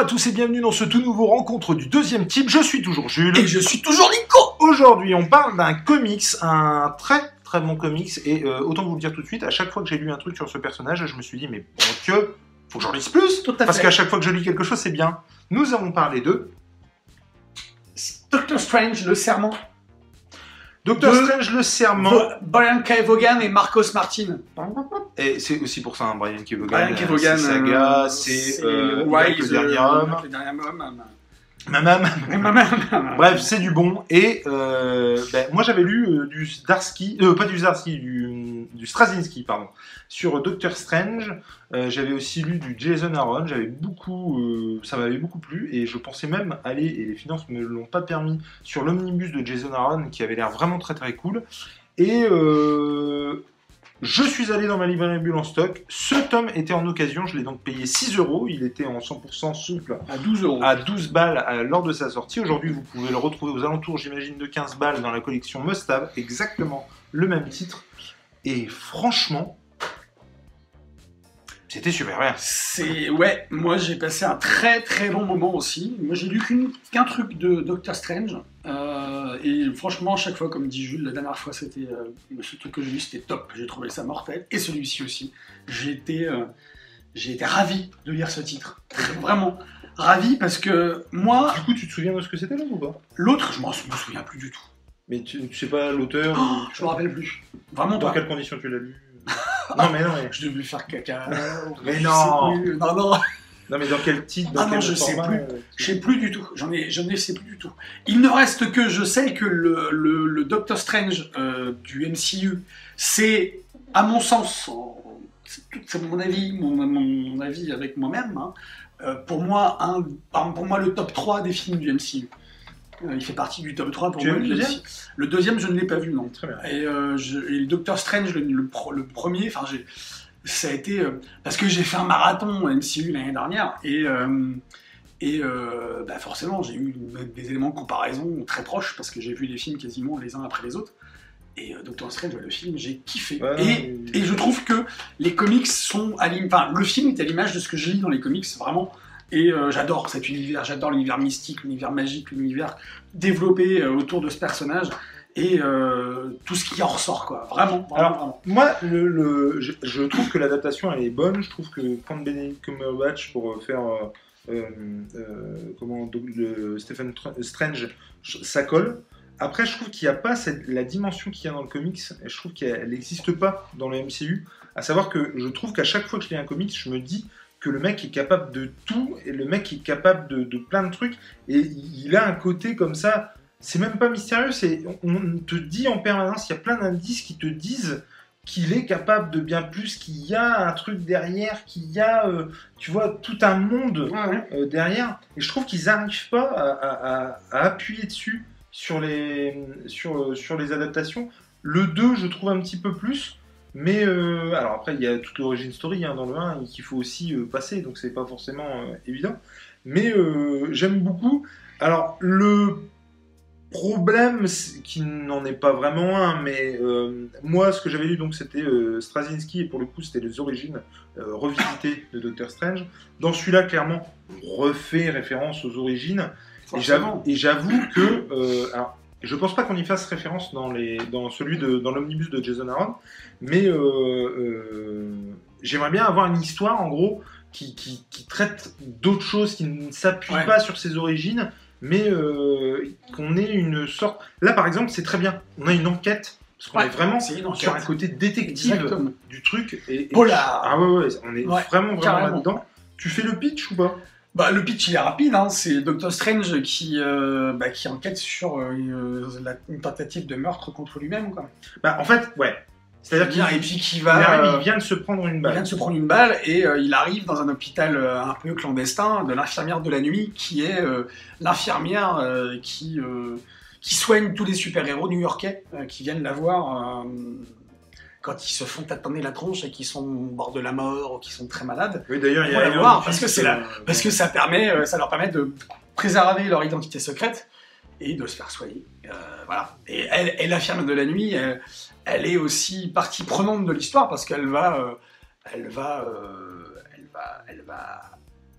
À tous et bienvenue dans ce tout nouveau rencontre du deuxième type. Je suis toujours Jules. Et je suis toujours Nico Aujourd'hui, on parle d'un comics, un très très bon comics. Et euh, autant vous le dire tout de suite, à chaque fois que j'ai lu un truc sur ce personnage, je me suis dit, mais bon Dieu, faut que j'en lise plus. Tout à Parce qu'à chaque fois que je lis quelque chose, c'est bien. Nous avons parlé de Doctor Strange, le serment. Doctor De- Strange, le serment. Vo- Brian K. Vaughan et Marcos Martin. Et c'est aussi pour ça, hein, Brian Kevogan. Brian K. Vaughan. c'est Saga, euh, c'est euh, Wise, le dernier euh, homme. Le dernier homme. Mamam. Bref. Bref, c'est du bon. Et euh, ben, moi, j'avais lu euh, du Zdarsky, euh, pas du Zdarsky, du, du Straczynski, pardon, sur Doctor Strange. Euh, j'avais aussi lu du Jason Aaron. J'avais beaucoup, euh, ça m'avait beaucoup plu. Et je pensais même aller, et les finances me l'ont pas permis, sur l'omnibus de Jason Aaron, qui avait l'air vraiment très très cool. Et euh, je suis allé dans ma librairie bulle en stock. Ce tome était en occasion. Je l'ai donc payé 6 euros. Il était en 100% souple À 12 euros. à 12 balles lors de sa sortie. Aujourd'hui, vous pouvez le retrouver aux alentours, j'imagine, de 15 balles dans la collection Must Have, exactement le même titre. Et franchement, c'était super bien. C'est ouais, moi j'ai passé un très très bon moment aussi. Moi j'ai lu qu'un truc de Doctor Strange Euh, et franchement chaque fois, comme dit Jules, la dernière fois c'était euh, ce truc que j'ai lu c'était top. J'ai trouvé ça mortel et celui-ci aussi. J'ai été euh, j'ai été ravi de lire ce titre. Vraiment ravi parce que moi Du coup, tu te souviens de ce que c'était là ou pas? L'autre je m'en me souviens plus du tout. Mais tu, sais pas l'auteur Oh, ou- je me rappelle plus. Vraiment Dans pas. quelles conditions tu l'as lu Non, mais non, mais, Je devais faire caca. Mais non. plus. Non non. non, mais dans quel titre dans Ah non, je sais plus. euh, Je sais plus du tout. J'en ai, je ne sais plus du tout. Il ne reste que je sais que le, le, le Doctor Strange euh, du MCU, c'est, à mon sens, en- c'est mon avis, mon, mon avis avec moi-même. hein, euh, pour moi, un, pour moi, le top 3 des films du MCU. Euh, il fait partie du top 3 pour Tu as moi. vu le deuxième. Le deuxième, je ne l'ai pas vu, non. Très bien. Et, euh, je- et le Doctor Strange, le, le pro- le premier, enfin, j'ai- ça a été euh, parce que j'ai fait un marathon MCU l'année dernière et euh, et bah, forcément j'ai eu des éléments de comparaison très proches parce que j'ai vu les films quasiment les uns après les autres. Et Doctor Strange, le film, j'ai kiffé. Ouais, et, je trouve que les comics sont à l'im- enfin, le film est à l'image de ce que je lis dans les comics, vraiment. Et euh, j'adore cet univers, j'adore l'univers mystique, l'univers magique, l'univers développé euh, autour de ce personnage et euh, tout ce qui en ressort, quoi. Vraiment, vraiment, Alors, vraiment. Moi, le, le- je, je trouve que l'adaptation elle est bonne. Je trouve que prendre Benedict Cumberbatch pour faire comment donc, le Stephen Tr- Strange, ça colle. Après, je trouve qu'il n'y a pas cette, la dimension qu'il y a dans le comics. Et je trouve qu'elle n'existe pas dans le MCU. À savoir que je trouve qu'à chaque fois que je lis un comics, je me dis que le mec est capable de tout et le mec est capable de, de plein de trucs. Et il a un côté comme ça. C'est même pas mystérieux, c'est on te dit en permanence, il y a plein d'indices qui te disent qu'il est capable de bien plus, qu'il y a un truc derrière, qu'il y a, euh, tu vois, tout un monde Ouais, ouais. euh, derrière. Et je trouve qu'ils n'arrivent pas à, à- à- à appuyer dessus sur les, sur, sur les adaptations. Le 2, je trouve un petit peu plus. Mais euh, alors après, il y a toute l'origine story hein, dans le 1 qu'il faut aussi euh, passer, donc c'est pas forcément euh, évident. Mais j'aime beaucoup. Alors, le problème, qui n'en est pas vraiment un, mais moi, ce que j'avais lu, donc, c'était Straczynski, et pour le coup, c'était les origines revisitées de Doctor Strange. Dans celui-là, clairement, on refait référence aux origines. Et j'avoue, Forcément. et j'avoue que, alors, je pense pas qu'on y fasse référence dans, les, dans celui de, dans l'omnibus de Jason Aaron, mais euh, euh, j'aimerais bien avoir une histoire, en gros, qui, qui, qui traite d'autres choses, qui ne s'appuie Ouais. pas sur ses origines, mais euh, qu'on ait une sorte. Là, par exemple, c'est très bien. On a une enquête, parce qu'on Ouais, est vraiment sur un côté détective Exactement. du truc. Et, et- Polar. Ah ouais, ouais, on est Ouais, vraiment, vraiment là-dedans. Tu fais le pitch ou pas? Bah, le pitch il est rapide, hein. c'est Doctor Strange qui, euh, bah, qui enquête sur euh, une, la- une tentative de meurtre contre lui-même. Quoi. Bah, en fait, ouais. C'est-à-dire qu'il et puis qui il va, arrive, euh, il vient de se prendre une il balle. vient de se prendre une balle et euh, il arrive dans un hôpital euh, un peu clandestin de l'infirmière de la nuit qui est euh, l'infirmière euh, qui, euh, qui soigne tous les super-héros new-yorkais euh, qui viennent la voir euh, quand ils se font tâtonner la tronche et qui sont au bord de la mort ou qui sont très malades. Oui, d'ailleurs, il y a la voir, parce que c'est euh, Parce que ça, permet, euh, ça leur permet de préserver leur identité secrète et de se faire soigner. Euh, voilà. Et elle, elle affirme de la nuit, elle, elle est aussi partie prenante de l'histoire parce qu'elle va, euh, elle va, euh, elle va, elle va,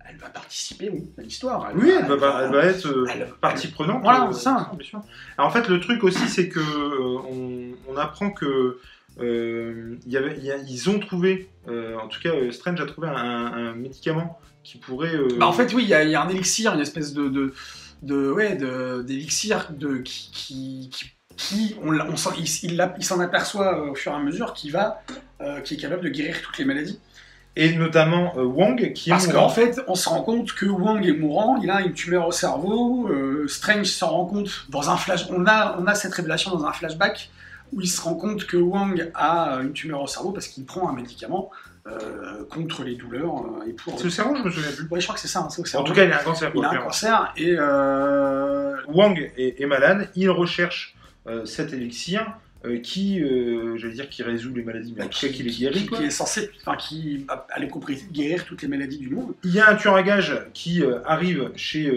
elle va participer oui, à l'histoire. Oui, va- elle va, être euh, partie prenante. Voilà, euh, ça. bien sûr. Alors, en fait, le truc aussi, c'est que euh, on, on apprend que euh, il y avait, il y a- ils ont trouvé, euh, en tout cas, euh, Strange a trouvé un, un médicament qui pourrait. euh, Bah, en fait, oui, il y, a il y a un élixir, une espèce de, de, de ouais, d'élixir de, qui, qui, qui, qui- on, il, il l'a- il s'en aperçoit au fur et à mesure, qui va, qui est capable de guérir toutes les maladies. et notamment Wang, qui est Parce qu'en fait, on se rend compte que Wang est mourant, il a une tumeur au cerveau. Strange s'en rend compte dans un flash. On a, on a cette révélation dans un flashback où il se rend compte que Wang a une tumeur au cerveau parce qu'il prend un médicament euh, contre les douleurs euh, et pour. C'est au cerveau, je me souviens plus. Ouais, je crois que c'est ça. hein, c'est En tout cas, il a un cancer. il a un cancer et euh, Wang est, est malade, il recherche cet élixir euh, qui, euh, j'allais dire, qui résout les maladies, mais en tout cas qui les guérit. qui, quoi. qui est censé, enfin, qui aller compris guérir toutes les maladies du monde. Il y a un tueur à gages qui euh, arrive chez,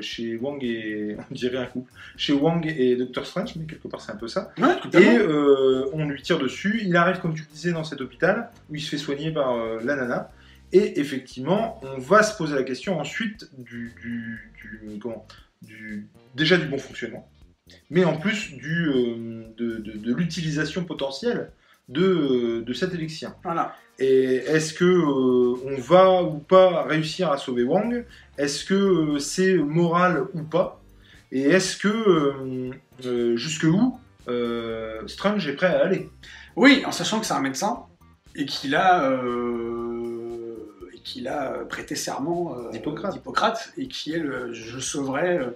chez Wang et. On dirait un couple. Chez Wang et Doctor Strange, mais quelque part c'est un peu ça. Ouais, Et totalement. euh, on lui tire dessus. Il arrive, comme tu le disais, dans cet hôpital où il se fait soigner par la nana. Et effectivement, on va se poser la question ensuite du, du, du- comment, du déjà du bon fonctionnement, mais en plus du, euh, de, de- de l'utilisation potentielle de, de cet élixir. Voilà. Et est-ce que euh, on va ou pas réussir à sauver Wang? Est-ce que euh, c'est moral ou pas? Et est-ce que euh, euh, jusque où euh, Strange est prêt à aller? Oui, en sachant que c'est un médecin et qu'il a, euh, et qu'il a prêté serment euh, D'Hippocrate. d'Hippocrate et qui est le je sauverai, euh,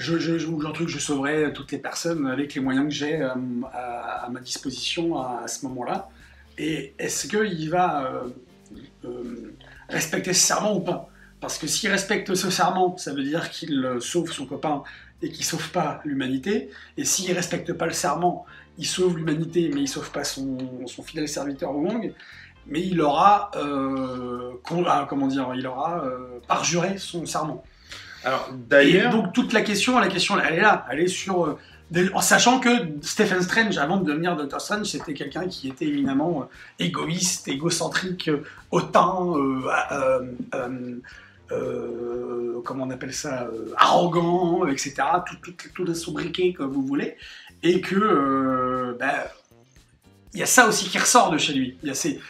je, je, genre truc, je sauverai toutes les personnes avec les moyens que j'ai euh, à, ma disposition à, ce moment-là. Et est-ce qu'il va euh, euh, respecter ce serment ou pas? Parce que s'il respecte ce serment, ça veut dire qu'il sauve son copain et qu'il sauve pas l'humanité. Et s'il respecte pas le serment, il sauve l'humanité, mais il sauve pas son, fidèle serviteur Wong. Mais il aura, ah, comment dire, il aura euh, parjuré son serment. Alors donc toute la question, la question, elle est là, elle est sur, euh, en sachant que Stephen Strange, avant de devenir Doctor Strange, c'était quelqu'un qui était éminemment euh, égoïste, égocentrique, euh, hautain, comment on appelle ça, arrogant, etc. Tout, tout, tout sobriquet comme vous voulez, et que ben, il y a ça aussi qui ressort de chez lui. Il y a ces,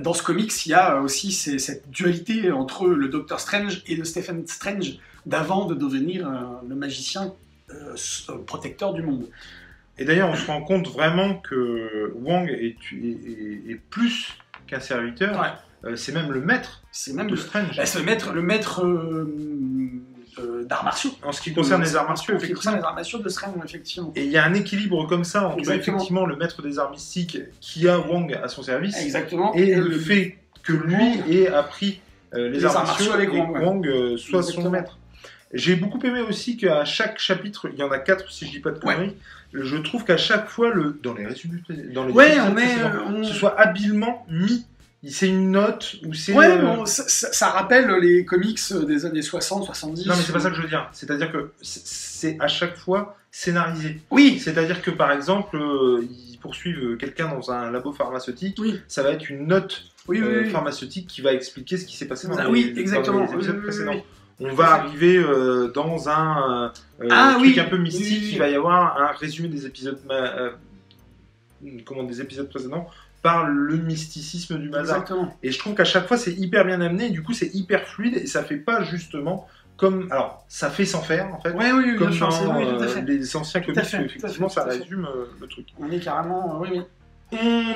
dans ce comics, il y a aussi ces- cette dualité entre le Docteur Strange et le Stephen Strange d'avant de devenir euh, le magicien euh, euh, protecteur du monde. et d'ailleurs, on se rend compte vraiment que Wang est, est- est- est plus qu'un serviteur. Ouais. Euh, c'est même le maître C'est même de le, Strange. bah, c'est le maître, le maître d'arts martiaux. En ce qui concerne les arts martiaux, En ce qui concerne effectivement. les arts martiaux de Strange, effectivement. Et il y a un équilibre comme ça entre Exactement. effectivement le maître des arts mystiques qui a Wang à son service Exactement. et le fait que lui ait appris euh, les, Les arts arts martiaux martiaux avec et Wang. Wang euh, soit son maître. J'ai beaucoup aimé aussi qu'à chaque chapitre, il y en a quatre si je dis pas de Ouais. conneries, je trouve qu'à chaque fois, le, dans les résumés, dans les Ouais, on est. euh, on- ce soit habilement mis. C'est une note ou c'est. Ouais, euh, bon, ça, ça- ça rappelle les comics des années 60, 70. Non, mais c'est pas ça que je veux dire. C'est-à-dire que c'est- à chaque fois scénarisé. Oui, C'est-à-dire que par exemple, euh, ils poursuivent quelqu'un dans un labo pharmaceutique, oui, ça va être une note oui, oui. euh, oui. pharmaceutique qui va expliquer ce qui s'est passé dans Ah les, oui, dans exactement. les épisodes Oui, oui, précédents. oui, On va arriver euh, dans un euh, Ah truc oui, un peu mystique, oui, oui, oui. il va y avoir un résumé des épisodes, ma- euh, comment, des épisodes précédents par le mysticisme du bazar. Exactement. Et je trouve qu'à chaque fois c'est hyper bien amené, et du coup c'est hyper fluide et ça fait pas justement comme. Alors ça fait sans faire en fait. Ouais, oui, oui, Comme bien sûr, c'est dans oui, tout à euh, fait. les anciens comics, effectivement ça résume euh, le truc. On est carrément. Oui, oui.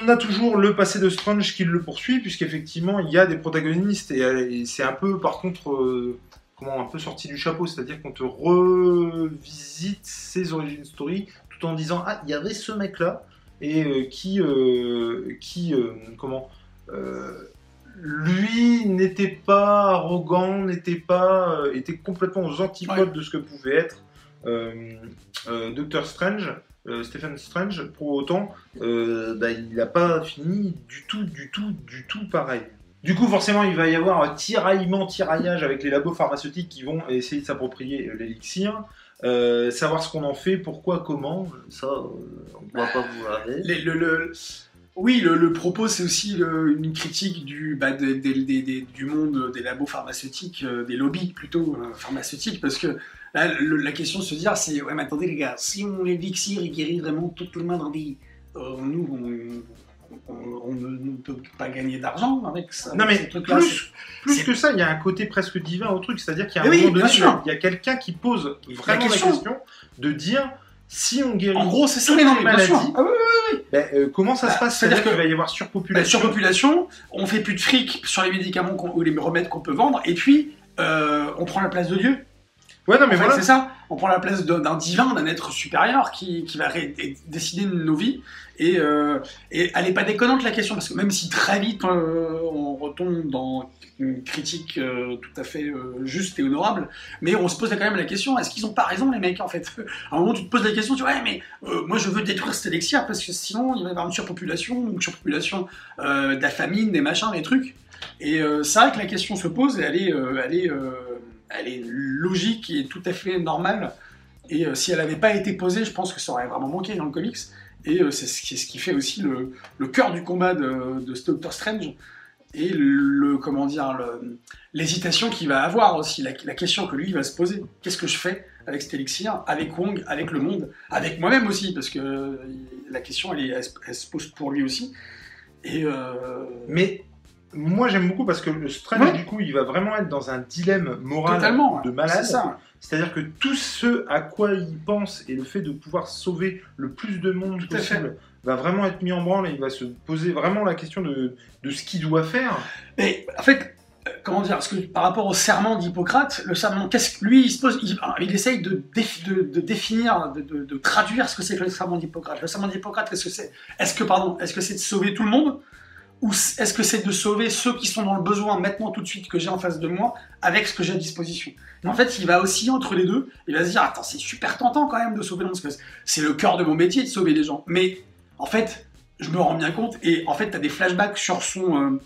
On a toujours le passé de Strange qui le poursuit, puisqu'effectivement, il y a des protagonistes, et, et c'est un peu, par contre, euh, comment, un peu sorti du chapeau, c'est-à-dire qu'on te revisite ses origines story, tout en disant, ah, il y avait ce mec-là, et euh, qui, euh, qui euh, comment, lui n'était pas arrogant, n'était pas, était complètement aux antipodes de ce que pouvait être Doctor Strange, Stephen Strange. Pour autant, bah, il n'a pas fini du tout, du tout, du tout pareil. Du coup, forcément, il va y avoir un tiraillement, tiraillage avec les labos pharmaceutiques qui vont essayer de s'approprier l'élixir. Euh, savoir ce qu'on en fait, pourquoi, comment, ça, euh, on ne va pas vous. Les- le, le- Oui, le, propos, c'est aussi une critique du, bah, du monde des labos pharmaceutiques, euh, des lobbies plutôt euh, pharmaceutiques, parce que là, la question de se dire, c'est ouais, mais attendez les gars, si on l'élixir, il guérit vraiment tout le monde en vie, euh, nous, on, ne peut pas gagner d'argent avec ça. Non, mais plus, plus que ça, il y a un côté presque divin au truc, c'est-à-dire qu'il y a un moment donné, il y a quelqu'un qui pose vraiment la question de dire si on guérit en gros, c'est ça les maladies, ah ben, euh, comment ça se passe? C'est-à-dire qu'il va y avoir surpopulation. Ben, surpopulation, on fait plus de fric sur les médicaments ou les remèdes qu'on peut vendre, et puis euh, on prend la place de Dieu. Ouais, non, mais voilà. C'est ça. On prend la place d'un divin, d'un être supérieur qui, qui va décider de nos vies. Et, euh, et, elle n'est pas déconnante la question, parce que même si très vite on retombe dans une critique euh, tout à fait euh, juste et honorable, mais on se pose quand même la question est-ce qu'ils ont pas raison, les mecs, en fait? À un moment, tu te poses la question, tu vois, mais euh, moi je veux détruire élixir parce que sinon il va y avoir une surpopulation, une surpopulation de des machins, des trucs. Et c'est vrai que la question se pose et elle est, elle est logique et tout à fait normale. Et si elle n'avait pas été posée, je pense que ça aurait vraiment manqué dans le comics. Et c'est ce, qui fait aussi le, cœur du combat de, de Doctor Strange et le comment dire l'hésitation qu'il va avoir aussi, la, question que lui va se poser. Qu'est-ce que je fais avec cet élixir, avec Wong, avec le monde, avec moi-même aussi, parce que la question elle, se pose pour lui aussi. Et euh, Mais moi j'aime beaucoup parce que le Strange du coup il va vraiment être dans un dilemme moral de malade. C'est-à-dire que tout ce à quoi il pense et le fait de pouvoir sauver le plus de monde possible va vraiment être mis en branle et il va se poser vraiment la question de, de ce qu'il doit faire. Mais en fait, comment dire, parce que par rapport au serment d'Hippocrate, le serment, qu'est-ce lui, il se pose, il, essaye de, de, définir, de, traduire ce que c'est que le serment d'Hippocrate. Le serment d'Hippocrate, qu'est-ce que c'est Est-ce que, pardon, est-ce que c'est de sauver tout le monde? Ou est-ce que c'est de sauver ceux qui sont dans le besoin maintenant tout de suite que j'ai en face de moi avec ce que j'ai à disposition? En fait, il va aussi entre les deux. Il va se dire attends, c'est super tentant quand même de sauver le monde c'est le cœur de mon métier de sauver les gens. Mais en fait, je me rends bien compte, et en fait, tu as des flashbacks sur son, euh,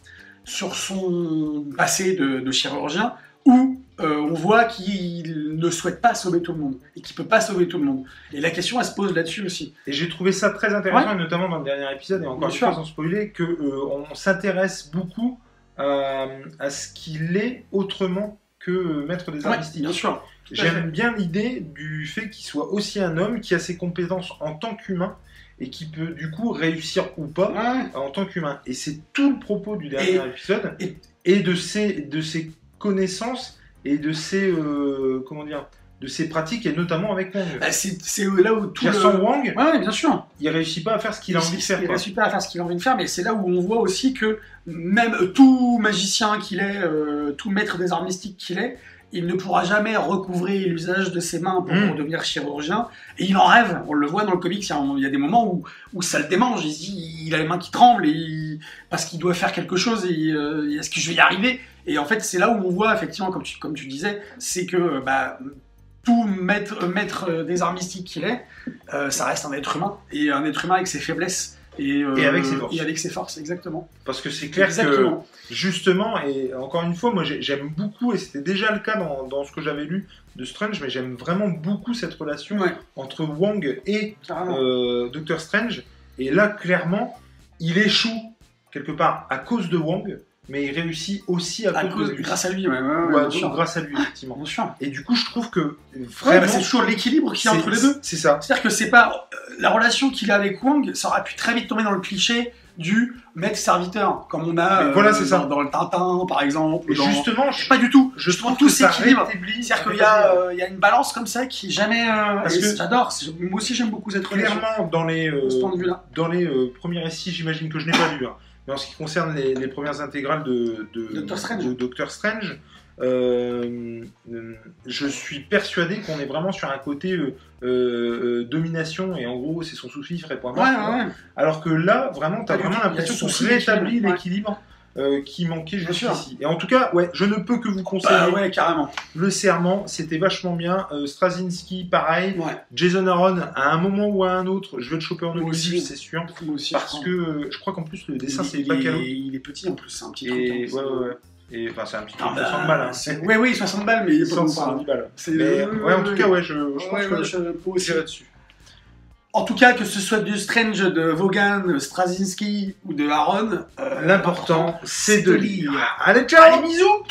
sur son passé de, chirurgien, où euh, on voit qu'il ne souhaite pas sauver tout le monde, et qu'il peut pas sauver tout le monde. Et la question, elle se pose là-dessus aussi. Et j'ai trouvé ça très intéressant, notamment dans le dernier épisode, et encore une fois sans spoiler, qu'on euh, on s'intéresse beaucoup à ce qu'il est autrement que maître des arts Bien sûr. J'aime bien l'idée du fait qu'il soit aussi un homme qui a ses compétences en tant qu'humain et qui peut du coup réussir ou pas en tant qu'humain. Et c'est tout le propos du dernier épisode et, de, ses, de ses connaissances et de ses euh, comment dire de ses pratiques et notamment avec Wang. Bah, c'est là où tout le... sans Wang, ouais, bien sûr. il réussit pas à faire ce qu'il a envie de faire. Il réussit pas à faire ce qu'il a envie de faire, mais c'est là où on voit aussi que même tout magicien qu'il est, euh, tout maître des arts mystiques qu'il est, il ne pourra jamais recouvrer l'usage de ses mains pour, hmm. devenir chirurgien. Et il en rêve, on le voit dans le comics, il y a, des moments où, où ça le démange, il, il a les mains qui tremblent et parce qu'il doit faire quelque chose et euh, est-ce que je vais y arriver? Et en fait, c'est là où on voit, effectivement, comme tu, comme tu disais, c'est que bah, tout maître, maître des arts mystiques qu'il est, euh, ça reste un être humain, et un être humain avec ses faiblesses. Euh, et, avec ses forces. Et avec ses forces, exactement. Parce que c'est clair que, justement, et encore une fois, moi j'aime beaucoup, et c'était déjà le cas dans, dans ce que j'avais lu de Strange, mais j'aime vraiment beaucoup cette relation entre Wong et euh, Doctor Strange. Et là, clairement, il échoue quelque part à cause de Wong, mais il réussit aussi à, cause, de lui. Grâce à lui, ouais, grâce à lui, effectivement. Et du coup, je trouve que vraiment. Bah, c'est toujours l'équilibre qu'il y a entre les deux. C'est ça. C'est-à-dire que c'est pas. Euh, la relation qu'il a avec Wong, ça aurait pu très vite tomber dans le cliché du maître-serviteur, comme on a voilà, euh, ça. Dans, le Tintin, par exemple. Et justement, pas du tout. Je trouve tout s'équilibre. C'est-à-dire qu'il y, euh, y, a une balance comme ça qui jamais. Parce que j'adore. Moi aussi, j'aime beaucoup cette relation. Clairement, dans les, dans les premiers récits, j'imagine que je n'ai pas lu. Hein mais en ce qui concerne les, premières intégrales de, Doctor Strange, euh, je suis persuadé qu'on est vraiment sur un côté euh, euh, domination et en gros c'est son souci, il ferait point Alors que là, vraiment, tu as vraiment l'impression qu'on rétablit l'équilibre. Qui manquait jusqu'ici. Et en tout cas, ouais, je ne peux que vous conseiller bah ouais, carrément. le serment, c'était vachement bien. Straczynski, pareil. Jason Aaron, à un moment ou à un autre, je vais le choper en aussi, c'est sûr. parce que je crois qu'en plus le dessin c'est pas Il, il est petit en plus, c'est un petit truc. Et, ouais, ouais, Et enfin, c'est un petit truc, ah 60 bah, balles. Hein. Oui, oui, 60 balles, mais il 70 balles. Ouais, en tout cas, ouais, je, je pense que je peux aussi dessus. En tout cas, que ce soit du Strange de Vaughan, Straczynski ou de Aaron, L'important, c'est de lire. lire. Allez, ciao Allez, bisous